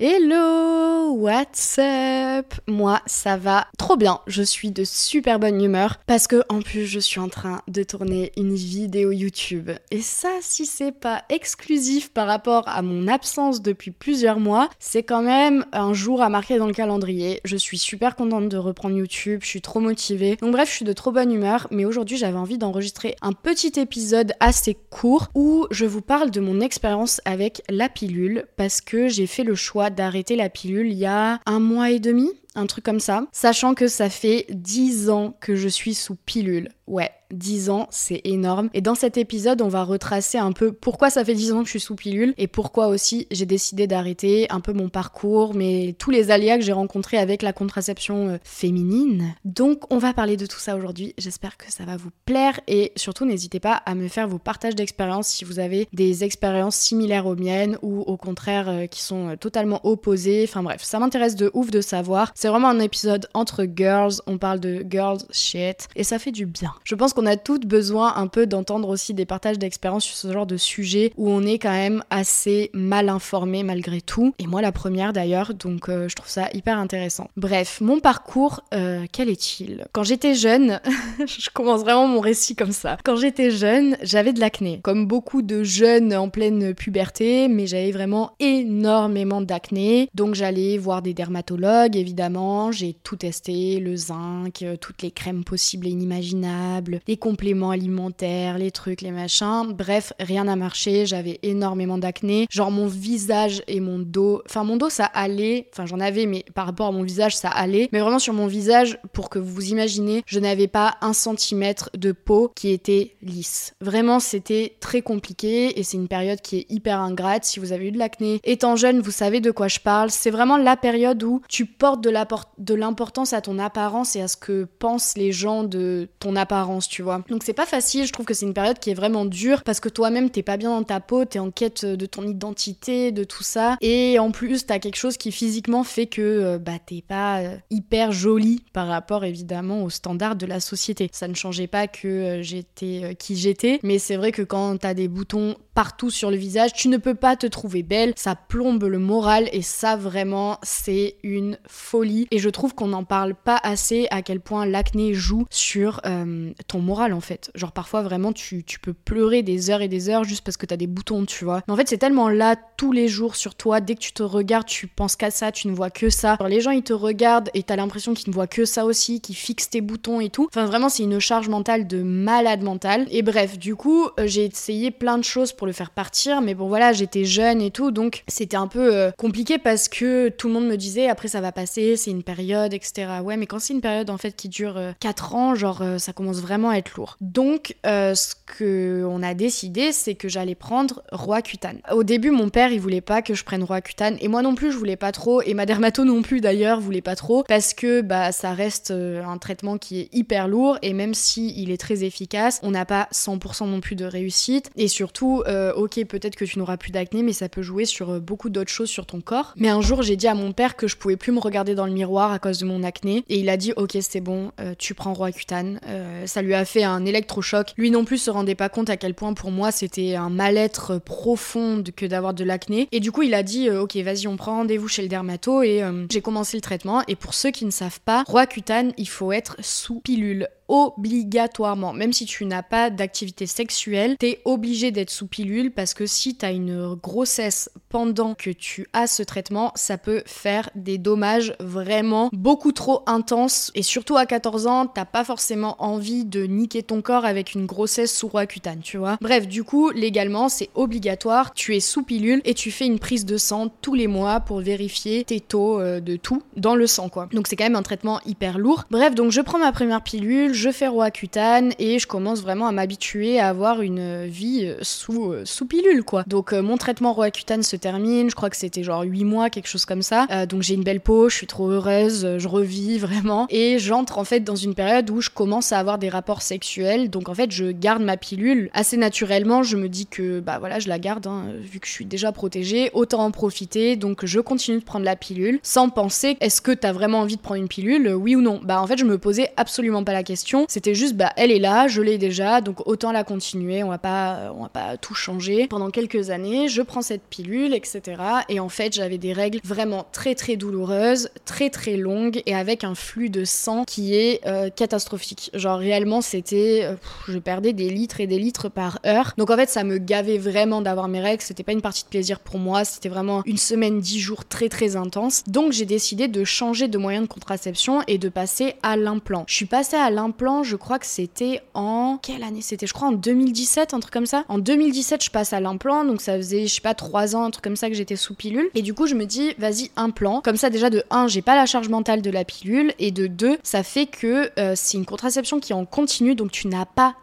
Hello, what's up? Moi, ça va trop bien. Je suis de super bonne humeur parce que en plus, je suis en train de tourner une vidéo YouTube. Et ça, si c'est pas exclusif par rapport à mon absence depuis plusieurs mois, c'est quand même un jour à marquer dans le calendrier. Je suis super contente de reprendre YouTube, je suis trop motivée. Donc bref, je suis de trop bonne humeur, mais aujourd'hui, j'avais envie d'enregistrer un petit épisode assez court où je vous parle de mon expérience avec la pilule parce que j'ai fait le choix d'arrêter la pilule il y a un mois et demi, un truc comme ça, sachant que ça fait 10 ans que je suis sous pilule. Ouais, 10 ans, c'est énorme. Et dans cet épisode, on va retracer un peu pourquoi ça fait 10 ans que je suis sous pilule et pourquoi aussi j'ai décidé d'arrêter un peu mon parcours, mais tous les aléas que j'ai rencontrés avec la contraception euh, féminine. Donc, on va parler de tout ça aujourd'hui. J'espère que ça va vous plaire et surtout, n'hésitez pas à me faire vos partages d'expériences si vous avez des expériences similaires aux miennes ou au contraire euh, qui sont euh, totalement opposées. Enfin bref, ça m'intéresse de ouf de savoir. C'est vraiment un épisode entre girls. On parle de girls shit et ça fait du bien. Je pense qu'on a toutes besoin un peu d'entendre aussi des partages d'expériences sur ce genre de sujet où on est quand même assez mal informé malgré tout. Et moi la première d'ailleurs, donc euh, je trouve ça hyper intéressant. Bref, mon parcours, euh, quel est-il? Quand j'étais jeune, je commence vraiment mon récit comme ça. Quand j'étais jeune, j'avais de l'acné. Comme beaucoup de jeunes en pleine puberté, mais j'avais vraiment énormément d'acné. Donc j'allais voir des dermatologues évidemment, j'ai tout testé, le zinc, euh, toutes les crèmes possibles et inimaginables les compléments alimentaires, les trucs, les machins. Bref, rien n'a marché, j'avais énormément d'acné. Genre mon visage et mon dos, enfin mon dos ça allait, enfin j'en avais mais par rapport à mon visage ça allait. Mais vraiment sur mon visage, pour que vous imaginez, je n'avais pas un centimètre de peau qui était lisse. Vraiment c'était très compliqué et c'est une période qui est hyper ingrate. Si vous avez eu de l'acné étant jeune, vous savez de quoi je parle. C'est vraiment la période où tu portes de l'importance à ton apparence et à ce que pensent les gens de ton apparence tu vois. Donc c'est pas facile, je trouve que c'est une période qui est vraiment dure parce que toi-même t'es pas bien dans ta peau, t'es en quête de ton identité, de tout ça. Et en plus, t'as quelque chose qui physiquement fait que euh, bah t'es pas euh, hyper jolie par rapport évidemment aux standards de la société. Ça ne changeait pas que euh, j'étais qui j'étais, mais c'est vrai que quand t'as des boutons partout sur le visage, tu ne peux pas te trouver belle, ça plombe le moral et ça vraiment c'est une folie. Et je trouve qu'on n'en parle pas assez à quel point l'acné joue sur ton moral en fait. Genre parfois vraiment tu, tu, peux pleurer des heures et des heures juste parce que t'as des boutons, tu vois. Mais en fait c'est tellement là tous les jours sur toi, dès que tu te regardes, tu penses qu'à ça, tu ne vois que ça. Genre, les gens ils te regardent et t'as l'impression qu'ils ne voient que ça aussi, qu'ils fixent tes boutons et tout. Enfin vraiment c'est une charge mentale de malade mental. Et bref, du coup euh, j'ai essayé plein de choses pour le faire partir, mais bon voilà j'étais jeune et tout, donc c'était un peu euh, compliqué parce que tout le monde me disait après ça va passer, c'est une période, etc. Ouais mais quand c'est une période en fait qui dure 4 euh, ans, genre ça commence vraiment à être lourd. Donc, euh, ce que on a décidé, c'est que j'allais prendre Roaccutane. Au début, mon père, il voulait pas que je prenne Roaccutane, et moi non plus, je voulais pas trop, et ma dermato non plus d'ailleurs, voulait pas trop, parce que bah ça reste euh, un traitement qui est hyper lourd, et même si il est très efficace, on n'a pas 100% non plus de réussite, et surtout, euh, ok, peut-être que tu n'auras plus d'acné, mais ça peut jouer sur beaucoup d'autres choses sur ton corps. Mais un jour, j'ai dit à mon père que je pouvais plus me regarder dans le miroir à cause de mon acné, et il a dit, ok, c'est bon, tu prends Roaccutane, ça lui a fait un électrochoc. Lui non plus se rendait pas compte à quel point pour moi c'était un mal-être profond que d'avoir de l'acné. Et du coup, il a dit euh, Ok, vas-y, on prend rendez-vous chez le dermato et euh, j'ai commencé le traitement. Et pour ceux qui ne savent pas, Roaccutane, il faut être sous pilule obligatoirement. Même si tu n'as pas d'activité sexuelle, t'es obligé d'être sous pilule parce que si t'as une grossesse pendant que tu as ce traitement, ça peut faire des dommages beaucoup trop intenses. Et surtout à 14 ans, t'as pas forcément envie de niquer ton corps avec une grossesse sous Roaccutane, tu vois. Bref, du coup, légalement, c'est obligatoire. Tu es sous pilule et tu fais une prise de sang tous les mois pour vérifier tes taux euh, de tout dans le sang, quoi. Donc c'est quand même un traitement hyper lourd. Bref, donc je prends ma première pilule, je fais Roaccutane et je commence vraiment à m'habituer à avoir une vie euh, sous, euh, sous pilule quoi. Donc mon traitement Roaccutane se termine, je crois que c'était genre 8 mois, quelque chose comme ça. donc j'ai une belle peau, je suis trop heureuse, je revis vraiment. Et j'entre en fait dans une période où je commence à avoir des rapports sexuels. Donc en fait, je garde ma pilule assez naturellement. Je me dis que bah voilà, je la garde, hein, vu que je suis déjà protégée, autant en profiter. Donc je continue de prendre la pilule sans penser est-ce que t'as vraiment envie de prendre une pilule, oui ou non? Bah en fait, je me posais absolument pas la question. C'était juste bah elle est là, je l'ai déjà, donc autant la continuer. On va pas, on va pas tout changer. Pendant quelques années, je prends cette pilule, etc. Et en fait, j'avais des règles vraiment très très douloureuses, très très longues et avec un flux de sang qui est euh, catastrophique. Genre réellement, c'était, euh, je perdais des litres et des litres par heure. Donc en fait, ça me gavait vraiment d'avoir mes règles. C'était pas une partie de plaisir pour moi. C'était vraiment une semaine, dix jours très très intense. Donc j'ai décidé de changer de moyen de contraception et de passer à l'implant. Je suis passée à l'implant, je crois que c'était en quelle année C'était, je crois, en 2017, un truc comme ça. En 2017, je passe à l'implant, donc ça faisait, je sais pas, trois ans, un truc comme ça que j'étais sous pilule. Et du coup, je me dis, vas-y, implant. Comme ça, déjà de 1, j'ai pas la charge mentale de la pilule, et de 2, ça fait que euh, c'est une contraception qui est en continu, donc tu n'as pas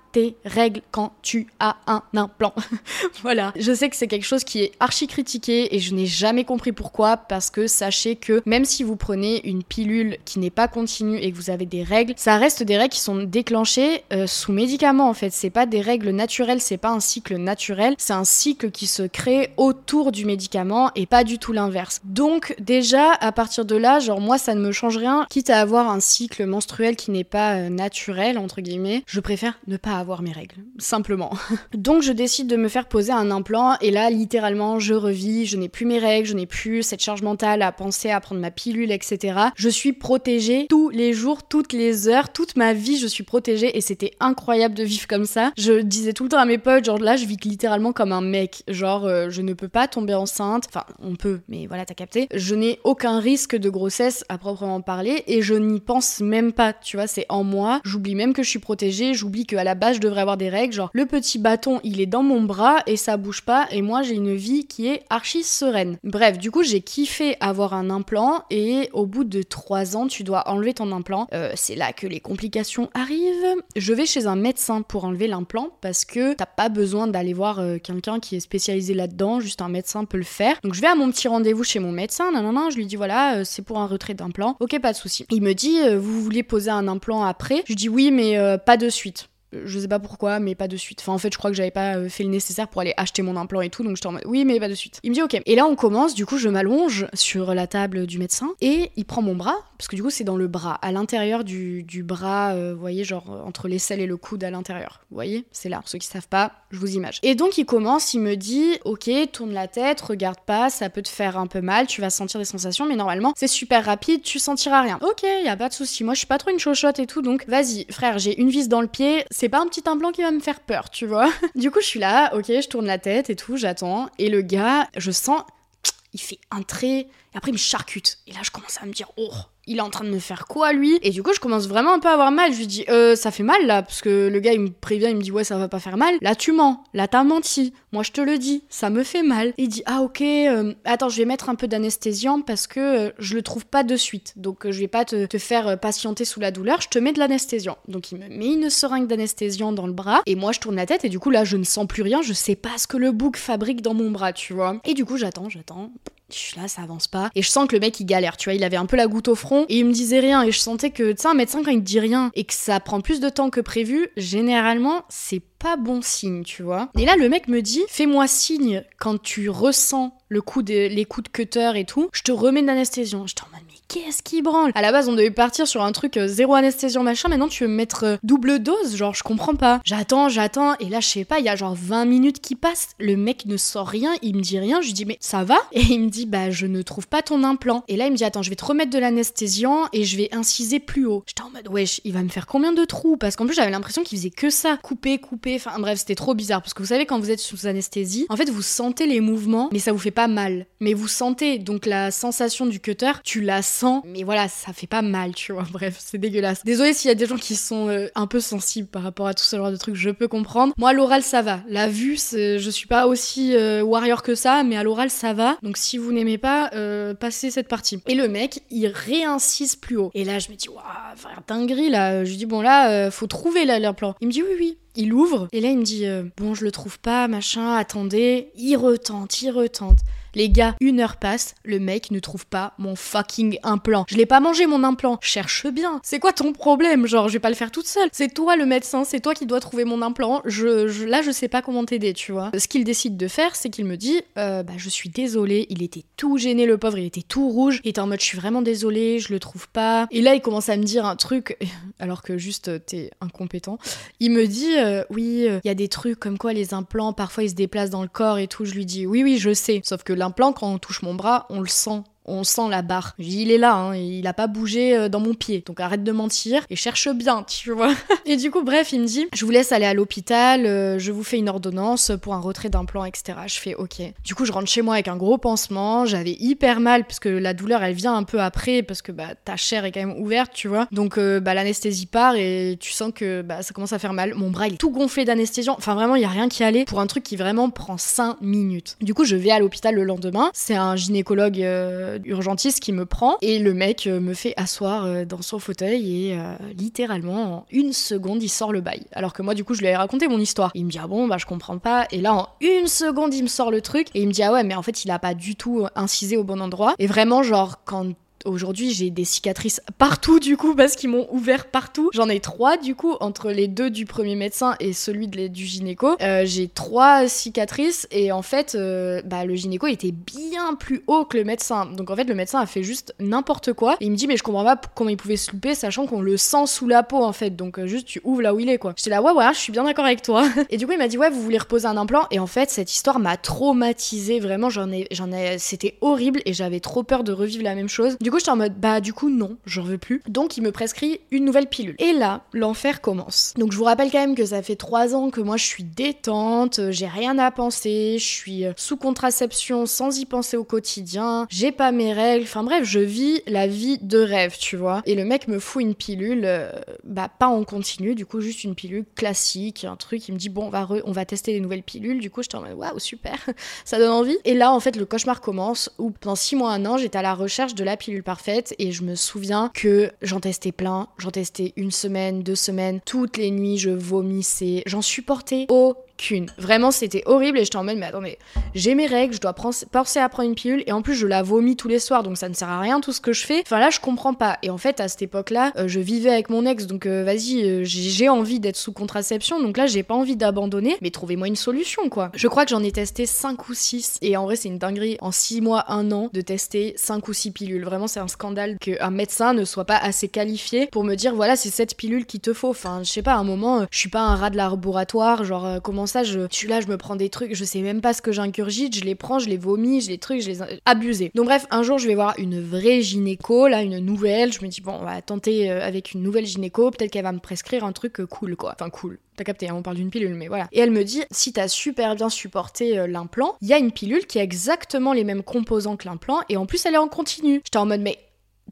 règles quand tu as un implant. voilà. Je sais que c'est quelque chose qui est archi critiqué et je n'ai jamais compris pourquoi parce que sachez que même si vous prenez une pilule qui n'est pas continue et que vous avez des règles, ça reste des règles qui sont déclenchées euh, sous médicaments en fait. C'est pas des règles naturelles, c'est pas un cycle naturel, c'est un cycle qui se crée autour du médicament et pas du tout l'inverse. Donc déjà à partir de là, genre moi ça ne me change rien, quitte à avoir un cycle menstruel qui n'est pas euh, naturel entre guillemets, je préfère ne pas avoir mes règles, simplement. Donc je décide de me faire poser un implant et là littéralement je revis, je n'ai plus mes règles, je n'ai plus cette charge mentale à penser à prendre ma pilule, etc. Je suis protégée tous les jours, toutes les heures, toute ma vie je suis protégée et c'était incroyable de vivre comme ça. Je disais tout le temps à mes potes, genre là je vis littéralement comme un mec, genre euh, je ne peux pas tomber enceinte, enfin on peut, mais voilà t'as capté. Je n'ai aucun risque de grossesse à proprement parler et je n'y pense même pas, tu vois, c'est en moi. J'oublie même que je suis protégée, j'oublie qu'à la base je devrais avoir des règles, genre le petit bâton il est dans mon bras et ça bouge pas et moi j'ai une vie qui est archi sereine. Bref, du coup j'ai kiffé avoir un implant et au bout de 3 ans tu dois enlever ton implant. Euh, c'est là que les complications arrivent. Je vais chez un médecin pour enlever l'implant parce que t'as pas besoin d'aller voir euh, quelqu'un qui est spécialisé là-dedans, juste un médecin peut le faire. Donc je vais à mon petit rendez-vous chez mon médecin, non non non, je lui dis voilà, euh, c'est pour un retrait d'implant. Ok, pas de souci. Il me dit vous voulez poser un implant après? Je dis oui mais pas de suite je sais pas pourquoi, mais pas de suite. Enfin, en fait, je crois que j'avais pas euh, fait le nécessaire pour aller acheter mon implant et tout, donc j'étais en mode oui, mais pas de suite. Il me dit ok. Et là, on commence, du coup, je m'allonge sur la table du médecin et il prend mon bras, parce que du coup, c'est dans le bras, à l'intérieur du, du, bras, euh, vous voyez, genre entre l'aisselle et le coude à l'intérieur. Vous voyez, c'est là. Pour ceux qui savent pas, je vous image. Et donc, il commence, il me dit ok, tourne la tête, regarde pas, ça peut te faire un peu mal, tu vas sentir des sensations, mais normalement, c'est super rapide, tu sentiras rien. Ok, y a pas de souci. Moi, je suis pas trop une chochotte et tout, donc vas-y, frère, j'ai une vis dans le pied, c'est pas un petit implant qui va me faire peur, tu vois. Du coup, je suis là, ok, je tourne la tête et tout, j'attends. Et le gars, je sens, il fait un trait, et après il me charcute. Et là, je commence à me dire, oh, il est en train de me faire quoi lui Et du coup, je commence vraiment un peu à avoir mal. Je lui dis, euh, ça fait mal là, parce que le gars il me prévient, il me dit, ouais, ça va pas faire mal. Là, tu mens, là, t'as menti. Moi, je te le dis, ça me fait mal. il dit, ah ok, euh, attends, je vais mettre un peu d'anesthésiant parce que euh, je le trouve pas de suite. Donc, je vais pas te, te faire patienter sous la douleur, je te mets de l'anesthésiant. Donc, il me met une seringue d'anesthésiant dans le bras, et moi, je tourne la tête, et du coup, là, je ne sens plus rien, je sais pas ce que le bouc fabrique dans mon bras, tu vois. Et du coup, j'attends, j'attends. Je suis là, ça avance pas. Et je sens que le mec il galère, tu vois, il avait un peu la goutte au front et il me disait rien. Et je sentais que, tu sais, un médecin quand il te dit rien et que ça prend plus de temps que prévu, généralement c'est pas bon signe, tu vois. Et là, le mec me dit, fais-moi signe quand tu ressens le coup de, les coups de cutter et tout, je te remets de l'anesthésion. Qu'est-ce qui branle À la base, on devait partir sur un truc euh, zéro anesthésion machin, maintenant tu veux me mettre euh, double dose, genre je comprends pas. J'attends, j'attends, et là, je sais pas, il y a genre 20 minutes qui passent, le mec ne sort rien, il me dit rien, je lui dis, mais ça va Et il me dit, bah, je ne trouve pas ton implant. Et là, il me dit, attends, je vais te remettre de l'anesthésiant et je vais inciser plus haut. J'étais en mode, wesh, il va me faire combien de trous? Parce qu'en plus, j'avais l'impression qu'il faisait que ça, couper, couper, enfin bref, c'était trop bizarre, parce que vous savez, quand vous êtes sous anesthésie, en fait, vous sentez les mouvements, mais ça vous fait pas mal. Mais vous sentez, donc la sensation du cutter, tu la mais voilà, ça fait pas mal, tu vois. Bref, c'est dégueulasse. Désolée s'il y a des gens qui sont euh, un peu sensibles par rapport à tout ce genre de trucs, je peux comprendre. Moi, à l'oral, ça va. La vue, je suis pas aussi euh, warrior que ça, mais à l'oral, ça va. Donc si vous n'aimez pas, euh, passez cette partie. Et le mec, il réincise plus haut. Et là, je me dis, waouh, faire dinguerie là. Je lui dis, bon là, faut trouver l'implant. Il me dit, oui, oui. Il ouvre et là il me dit bon je le trouve pas machin attendez il retente il retente Les gars, une heure passe, le mec ne trouve pas mon fucking implant. Je l'ai pas mangé mon implant. Cherche bien. C'est quoi ton problème? Genre, je vais pas le faire toute seule. C'est toi le médecin, c'est toi qui dois trouver mon implant. Je, là, je sais pas comment t'aider, tu vois. Ce qu'il décide de faire, c'est qu'il me dit, euh, bah, je suis désolé. Il était tout gêné, le pauvre. Il était tout rouge. Il était en mode, je suis vraiment désolé, je le trouve pas. Et là, il commence à me dire un truc, alors que juste t'es incompétent. Il me dit, euh, oui, euh, il y a des trucs comme quoi les implants, parfois ils se déplacent dans le corps et tout. Je lui dis, oui, oui, je sais. Sauf que l'implant, quand on touche mon bras, on le sent on sent la barre. Il est là, hein, il a pas bougé euh, dans mon pied. Donc arrête de mentir et cherche bien, tu vois. et du coup, bref, il me dit, je vous laisse aller à l'hôpital, euh, je vous fais une ordonnance pour un retrait d'implant, etc. Je fais, ok. Du coup, je rentre chez moi avec un gros pansement, j'avais hyper mal parce que la douleur, elle vient un peu après parce que bah, ta chair est quand même ouverte, tu vois. Donc euh, bah, l'anesthésie part et tu sens que bah, ça commence à faire mal. Mon bras, il est tout gonflé d'anesthésie. Enfin, vraiment, il y a rien qui allait pour un truc qui vraiment prend 5 minutes. Du coup, je vais à l'hôpital le lendemain. C'est un gynécologue urgentiste qui me prend et le mec euh, me fait asseoir euh, dans son fauteuil et euh, littéralement en une seconde il sort le bail. Alors que moi du coup je lui avais raconté mon histoire. Il me dit ah bon bah je comprends pas et là en une seconde il me sort le truc et il me dit ah ouais mais en fait il a pas du tout incisé au bon endroit et vraiment genre quand Aujourd'hui, j'ai des cicatrices partout du coup parce qu'ils m'ont ouvert partout. J'en ai trois du coup entre les deux du premier médecin et celui du gynéco. Euh, j'ai trois cicatrices et en fait, euh, bah, le gynéco était bien plus haut que le médecin. Donc en fait, le médecin a fait juste n'importe quoi. Et il me dit mais je comprends pas comment il pouvait se louper sachant qu'on le sent sous la peau en fait. Donc euh, juste tu ouvres là où il est quoi. J'étais là ouais ouais, je suis bien d'accord avec toi. et du coup il m'a dit ouais vous voulez reposer un implant? Et en fait cette histoire m'a traumatisée vraiment. J'en ai j'en ai c'était horrible et j'avais trop peur de revivre la même chose. Du coup j'étais en mode bah du coup non, j'en veux plus. Donc il me prescrit une nouvelle pilule. Et là, l'enfer commence. Donc je vous rappelle quand même que ça fait trois ans que moi je suis détente, j'ai rien à penser, je suis euh, sous contraception sans y penser au quotidien, j'ai pas mes règles, enfin bref, je vis la vie de rêve, tu vois. Et le mec me fout une pilule, euh, bah pas en continu, du coup juste une pilule classique, un truc, il me dit bon on va, on va tester les nouvelles pilules, du coup je en mode waouh super, ça donne envie. Et là en fait le cauchemar commence où pendant six mois, un an, j'étais à la recherche de la pilule parfaite et je me souviens que j'en testais plein, j'en testais une semaine, deux semaines, toutes les nuits je vomissais, j'en supportais au qu'une. Vraiment, c'était horrible et j'étais en mode, mais attendez, j'ai mes règles, je dois penser à prendre une pilule et en plus, je la vomis tous les soirs donc ça ne sert à rien tout ce que je fais. Enfin là, je comprends pas. Et en fait, à cette époque-là, euh, je vivais avec mon ex donc euh, vas-y, euh, j'ai envie d'être sous contraception donc là, j'ai pas envie d'abandonner, mais trouvez-moi une solution quoi. Je crois que j'en ai testé 5 ou 6 et en vrai, c'est une dinguerie en 6 mois, 1 an de tester 5 ou 6 pilules. Vraiment, c'est un scandale qu'un médecin ne soit pas assez qualifié pour me dire voilà, c'est cette pilule qu'il te faut. Enfin, je sais pas, à un moment, je suis pas un rat de laboratoire, genre comment ça, je, suis là, je me prends des trucs, je sais même pas ce que j'ingurgite, je les prends, je les vomis, je les trucs, je les abusés. Donc bref, un jour je vais voir une vraie gynéco, là une nouvelle, je me dis bon, on va tenter euh, avec une nouvelle gynéco, peut-être qu'elle va me prescrire un truc euh, cool quoi. Enfin cool. T'as capté, hein, on parle d'une pilule, mais voilà. Et elle me dit, si t'as super bien supporté euh, l'implant, il y a une pilule qui a exactement les mêmes composants que l'implant, et en plus elle est en continu. J'étais en mode, mais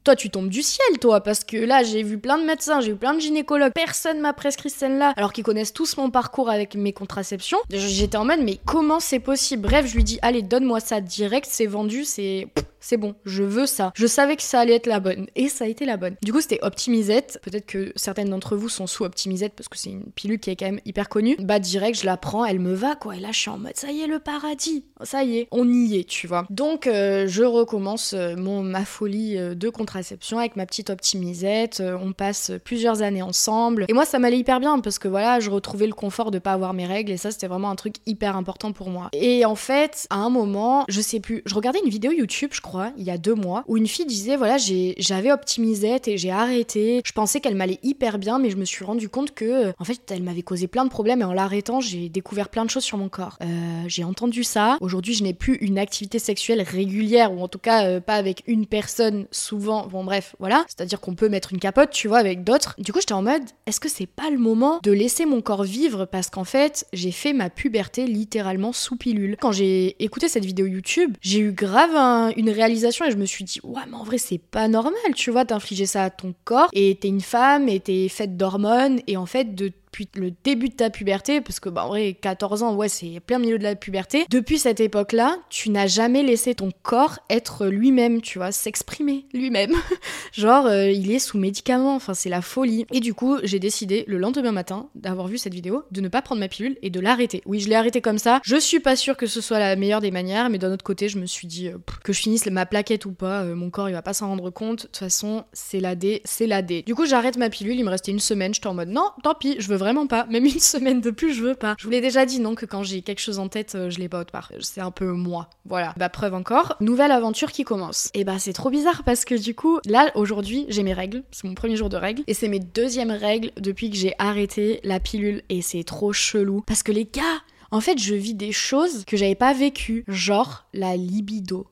toi tu tombes du ciel toi parce que là j'ai vu plein de médecins, j'ai vu plein de gynécologues, personne m'a prescrit celle-là alors qu'ils connaissent tous mon parcours avec mes contraceptions. J'étais en mode mais comment c'est possible? Bref, je lui dis allez donne-moi ça direct, c'est vendu, c'est c'est bon, je veux ça. Je savais que ça allait être la bonne. Et ça a été la bonne. Du coup, c'était Optimisette. Peut-être que certaines d'entre vous sont sous Optimisette parce que c'est une pilule qui est quand même hyper connue. Bah, direct, je la prends, elle me va, quoi. Et là, je suis en mode, ça y est, le paradis. Ça y est, on y est, tu vois. Donc, euh, je recommence euh, mon, ma folie euh, de contraception avec ma petite Optimisette. on passe plusieurs années ensemble. Et moi, ça m'allait hyper bien parce que voilà, je retrouvais le confort de pas avoir mes règles. Et ça, c'était vraiment un truc hyper important pour moi. Et en fait, à un moment, je sais plus, je regardais une vidéo YouTube, je crois il y a deux mois, où une fille disait voilà, j'avais optimisé et j'ai arrêté. Je pensais qu'elle m'allait hyper bien, mais je me suis rendu compte que, en fait, elle m'avait causé plein de problèmes et en l'arrêtant, j'ai découvert plein de choses sur mon corps. Euh, j'ai entendu ça. Aujourd'hui, je n'ai plus une activité sexuelle régulière, ou en tout cas euh, pas avec une personne souvent. Bon, bref, voilà. C'est-à-dire qu'on peut mettre une capote, tu vois, avec d'autres. Du coup, j'étais en mode est-ce que c'est pas le moment de laisser mon corps vivre? Parce qu'en fait, j'ai fait ma puberté littéralement sous pilule. Quand j'ai écouté cette vidéo YouTube, j'ai eu grave une réaction et je me suis dit, ouais, mais en vrai, c'est pas normal, tu vois, d'infliger ça à ton corps. Et t'es une femme et t'es faite d'hormones. Et en fait, de le début de ta puberté, parce que bah en vrai 14 ans, ouais, c'est plein milieu de la puberté. Depuis cette époque-là, tu n'as jamais laissé ton corps être lui-même, tu vois, s'exprimer lui-même. Genre, euh, il est sous médicaments, enfin c'est la folie. Et du coup, j'ai décidé le lendemain matin d'avoir vu cette vidéo, de ne pas prendre ma pilule et de l'arrêter. Oui, je l'ai arrêté comme ça. Je suis pas sûre que ce soit la meilleure des manières, mais d'un autre côté, je me suis dit euh, que je finisse ma plaquette ou pas, euh, mon corps il va pas s'en rendre compte. De toute façon, c'est la D, c'est la D. Du coup, j'arrête ma pilule, il me restait une semaine, j'étais en mode non, tant pis, je veux vraiment pas. Même une semaine de plus, je veux pas. Je vous l'ai déjà dit, non, que quand j'ai quelque chose en tête, je l'ai pas autre part. C'est un peu moi. Voilà. Bah, preuve encore. Nouvelle aventure qui commence. Et bah, c'est trop bizarre parce que du coup, là, aujourd'hui, j'ai mes règles. C'est mon premier jour de règles. Et c'est mes deuxièmes règles depuis que j'ai arrêté la pilule. Et c'est trop chelou. Parce que les gars, en fait, je vis des choses que j'avais pas vécues. Genre la libido.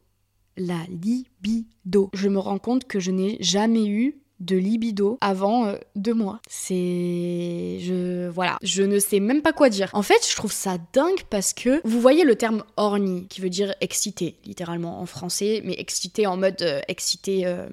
La libido. Je me rends compte que je n'ai jamais eu de libido avant euh, deux mois. C'est. Je. Voilà. Je ne sais même pas quoi dire. En fait, je trouve ça dingue parce que vous voyez le terme horny, qui veut dire excité, littéralement en français, mais excité en mode euh, excité. Euh,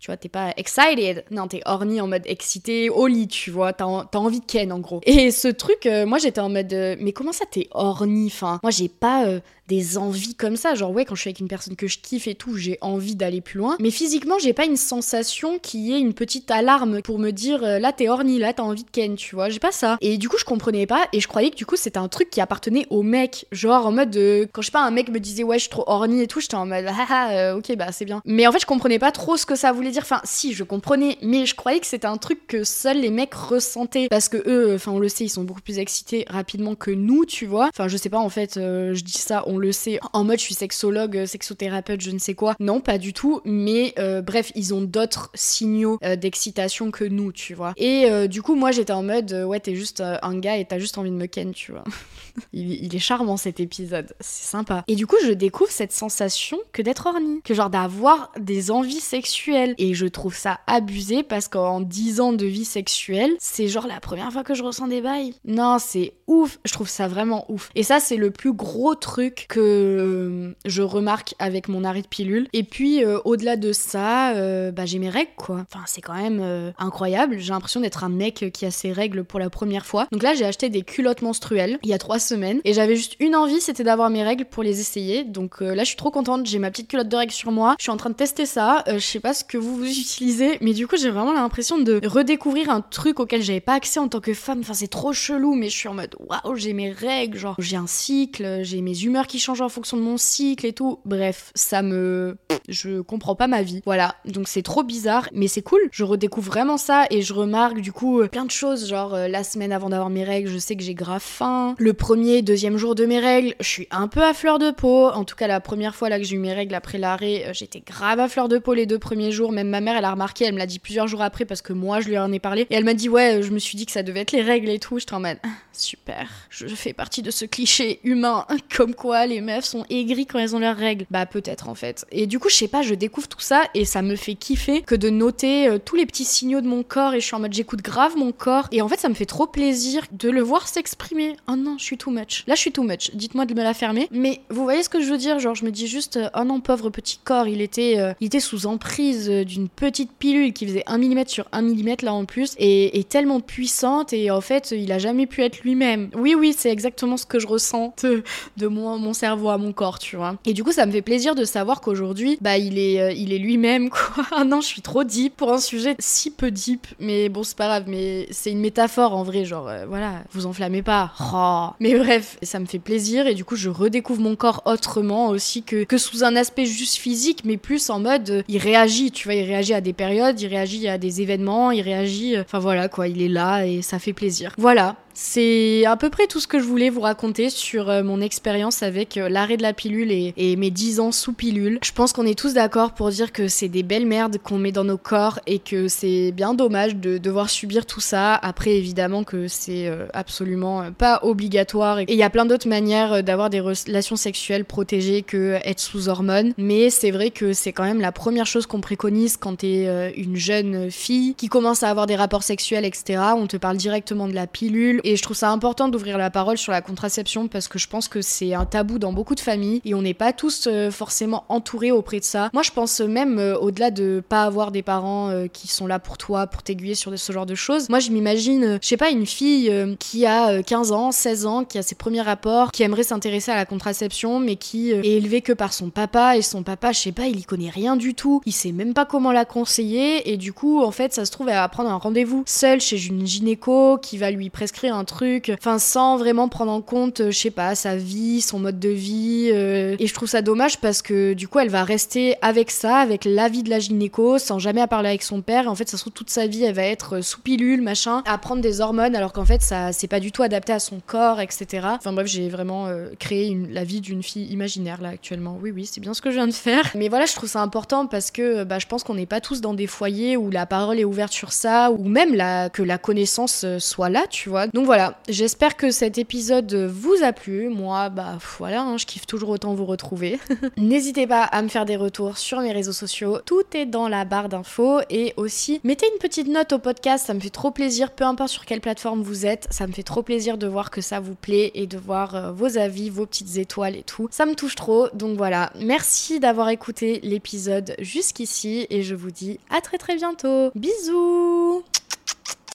tu vois, t'es pas excited. Non, t'es horny en mode excité au lit, tu vois. T'as, envie de ken, en gros. Et ce truc, moi, j'étais en mode, mais comment ça, t'es horny? Enfin, moi, j'ai pas des envies comme ça. Genre, ouais, quand je suis avec une personne que je kiffe et tout, j'ai envie d'aller plus loin. Mais physiquement, j'ai pas une sensation qui est une petite alarme pour me dire euh, là, t'es horny, là, t'as envie de ken, tu vois. J'ai pas ça. Et du coup, je comprenais pas et je croyais que du coup, c'était un truc qui appartenait au mec. Genre, en mode de. Quand je sais pas, un mec me disait ouais, je suis trop horny et tout, j'étais en mode ah, euh, ok, bah c'est bien. Mais en fait, je comprenais pas trop ce que ça voulait dire. Enfin, si, je comprenais, mais je croyais que c'était un truc que seuls les mecs ressentaient. Parce que eux, enfin, on le sait, ils sont beaucoup plus excités rapidement que nous, tu vois. Enfin, je sais pas, en fait, euh, je dis ça, on le sait en mode je suis sexologue, euh, sexothérapeute, je ne sais quoi. Non, pas du tout. Mais euh, bref, ils ont d'autres signaux euh, d'excitation que nous, tu vois. Et du coup, moi, j'étais en mode, ouais, t'es juste un gars et t'as juste envie de me ken, tu vois. il, est charmant cet épisode, c'est sympa. Et du coup, je découvre cette sensation que d'être horny, que genre d'avoir des envies sexuelles. Et je trouve ça abusé parce qu'en 10 ans de vie sexuelle, c'est genre la première fois que je ressens des bails. Non, c'est ouf. Je trouve ça vraiment ouf. Et ça, c'est le plus gros truc que je remarque avec mon arrêt de pilule. Et puis, euh, au-delà de ça, euh, bah, j'ai mes règles, quoi. Enfin, c'est quand même euh, incroyable. J'ai l'impression d'être un mec qui a ses règles pour la première fois. Donc là, j'ai acheté des culottes menstruelles il y a trois semaines. Et j'avais juste une envie, c'était d'avoir mes règles pour les essayer. Donc là, je suis trop contente. J'ai ma petite culotte de règles sur moi. Je suis en train de tester ça. je sais pas ce que vous, vous utilisez, mais du coup, j'ai vraiment l'impression de redécouvrir un truc auquel j'avais pas accès en tant que femme. Enfin, c'est trop chelou, mais je suis en mode waouh, j'ai mes règles. Genre, j'ai un cycle, j'ai mes humeurs qui changent en fonction de mon cycle et tout. Bref, ça me. Je comprends pas ma vie. Voilà, donc c'est trop bizarre, mais c'est cool. Je redécouvre vraiment ça et je remarque du coup euh, plein de choses. Genre, euh, la semaine avant d'avoir mes règles, je sais que j'ai grave faim. Le premier, deuxième jour de mes règles, je suis un peu à fleur de peau. En tout cas, la première fois là que j'ai eu mes règles après l'arrêt, euh, j'étais grave à fleur de peau les deux premiers jours. Même ma mère, elle a remarqué, elle me l'a dit plusieurs jours après parce que moi, je lui en ai parlé. Et elle m'a dit, ouais, je me suis dit que ça devait être les règles et tout. J'étais en mode, super. Je fais partie de ce cliché humain comme quoi les meufs sont aigries quand elles ont leurs règles. Bah peut-être en fait. Et du coup, je sais pas, je découvre tout ça et ça me fait kiffer que de noter euh, tous les petits signaux de mon corps et je suis en mode j'écoute grave mon corps et en fait ça me fait trop plaisir de le voir s'exprimer. Oh non, je suis too much. Là, je suis too much. Dites-moi de me la fermer. Mais vous voyez ce que je veux dire? Genre, je me dis juste euh, oh non, pauvre petit corps, il était, euh, il était sous emprise d'une petite pilule qui faisait 1 mm sur 1 mm là en plus et, et tellement puissante et en fait, il a jamais pu être lui-même. Oui, oui, c'est exactement ce que je ressens de, de moi, mon cerveau à mon corps, tu vois. Et du coup, ça me fait plaisir de savoir qu'aujourd'hui, bah, il est, euh, est lui-même, quoi. Ah non, je suis trop deep pour un sujet si peu deep. Mais bon, c'est pas grave, mais c'est une métaphore en vrai, genre, euh, voilà, vous enflammez pas. Oh. Mais bref, ça me fait plaisir et du coup, je redécouvre mon corps autrement aussi que, que sous un aspect juste physique, mais plus en mode, euh, il réagit, tu vois, il réagit à des périodes, il réagit à des événements, il réagit, enfin voilà, quoi, il est là et ça fait plaisir. Voilà, c'est à peu près tout ce que je voulais vous raconter sur euh, mon expérience avec euh, l'arrêt de la pilule et, mes 10 ans sous pilule. Je pense qu'on est tous d'accord pour dire que c'est des belles merdes qu'on met dans nos corps et que c'est bien dommage de devoir subir tout ça. Après, évidemment que c'est euh, absolument pas obligatoire et il y a plein d'autres manières d'avoir des relations sexuelles protégées que être sous hormones. Mais c'est vrai que c'est quand même la première chose qu'on préconise quand t'es une jeune fille qui commence à avoir des rapports sexuels, etc. On te parle directement de la pilule Et je trouve ça important d'ouvrir la parole sur la contraception parce que je pense que c'est un tabou dans beaucoup de familles et on n'est pas tous euh, forcément entourés auprès de ça. Moi, je pense même euh, au-delà de pas avoir des parents euh, qui sont là pour toi, pour t'aiguiller sur ce genre de choses. Moi, je m'imagine, je sais pas, une fille qui a 15 ans, 16 ans, qui a ses premiers rapports, qui aimerait s'intéresser à la contraception, mais qui est élevée que par son papa et son papa, je sais pas, il y connaît rien du tout. Il sait même pas comment la conseiller et du coup, en fait, ça se trouve, elle va prendre un rendez-vous seul chez une gynéco qui va lui prescrire un truc, enfin, sans vraiment prendre en compte, je sais pas, sa vie, son mode de vie. et je trouve ça dommage parce que du coup, elle va rester avec ça, avec l'avis de la gynéco, sans jamais à parler avec son père. Et en fait, ça se trouve toute sa vie, elle va être sous pilule, machin, à prendre des hormones, alors qu'en fait, ça c'est pas du tout adapté à son corps, etc. Enfin bref, j'ai vraiment euh, créé une, la vie d'une fille imaginaire là actuellement. Oui, oui, c'est bien ce que je viens de faire. Mais voilà, je trouve ça important parce que bah, je pense qu'on n'est pas tous dans des foyers où la parole est ouverte sur ça, ou même la, que la connaissance euh, soit là, tu vois. Voilà, j'espère que cet épisode vous a plu. Moi, bah voilà, hein, je kiffe toujours autant vous retrouver. N'hésitez pas à me faire des retours sur mes réseaux sociaux, tout est dans la barre d'infos et aussi mettez une petite note au podcast, ça me fait trop plaisir, peu importe sur quelle plateforme vous êtes, ça me fait trop plaisir de voir que ça vous plaît et de voir euh, vos avis, vos petites étoiles et tout. Ça me touche trop, donc voilà. Merci d'avoir écouté l'épisode jusqu'ici et je vous dis à très très bientôt. Bisous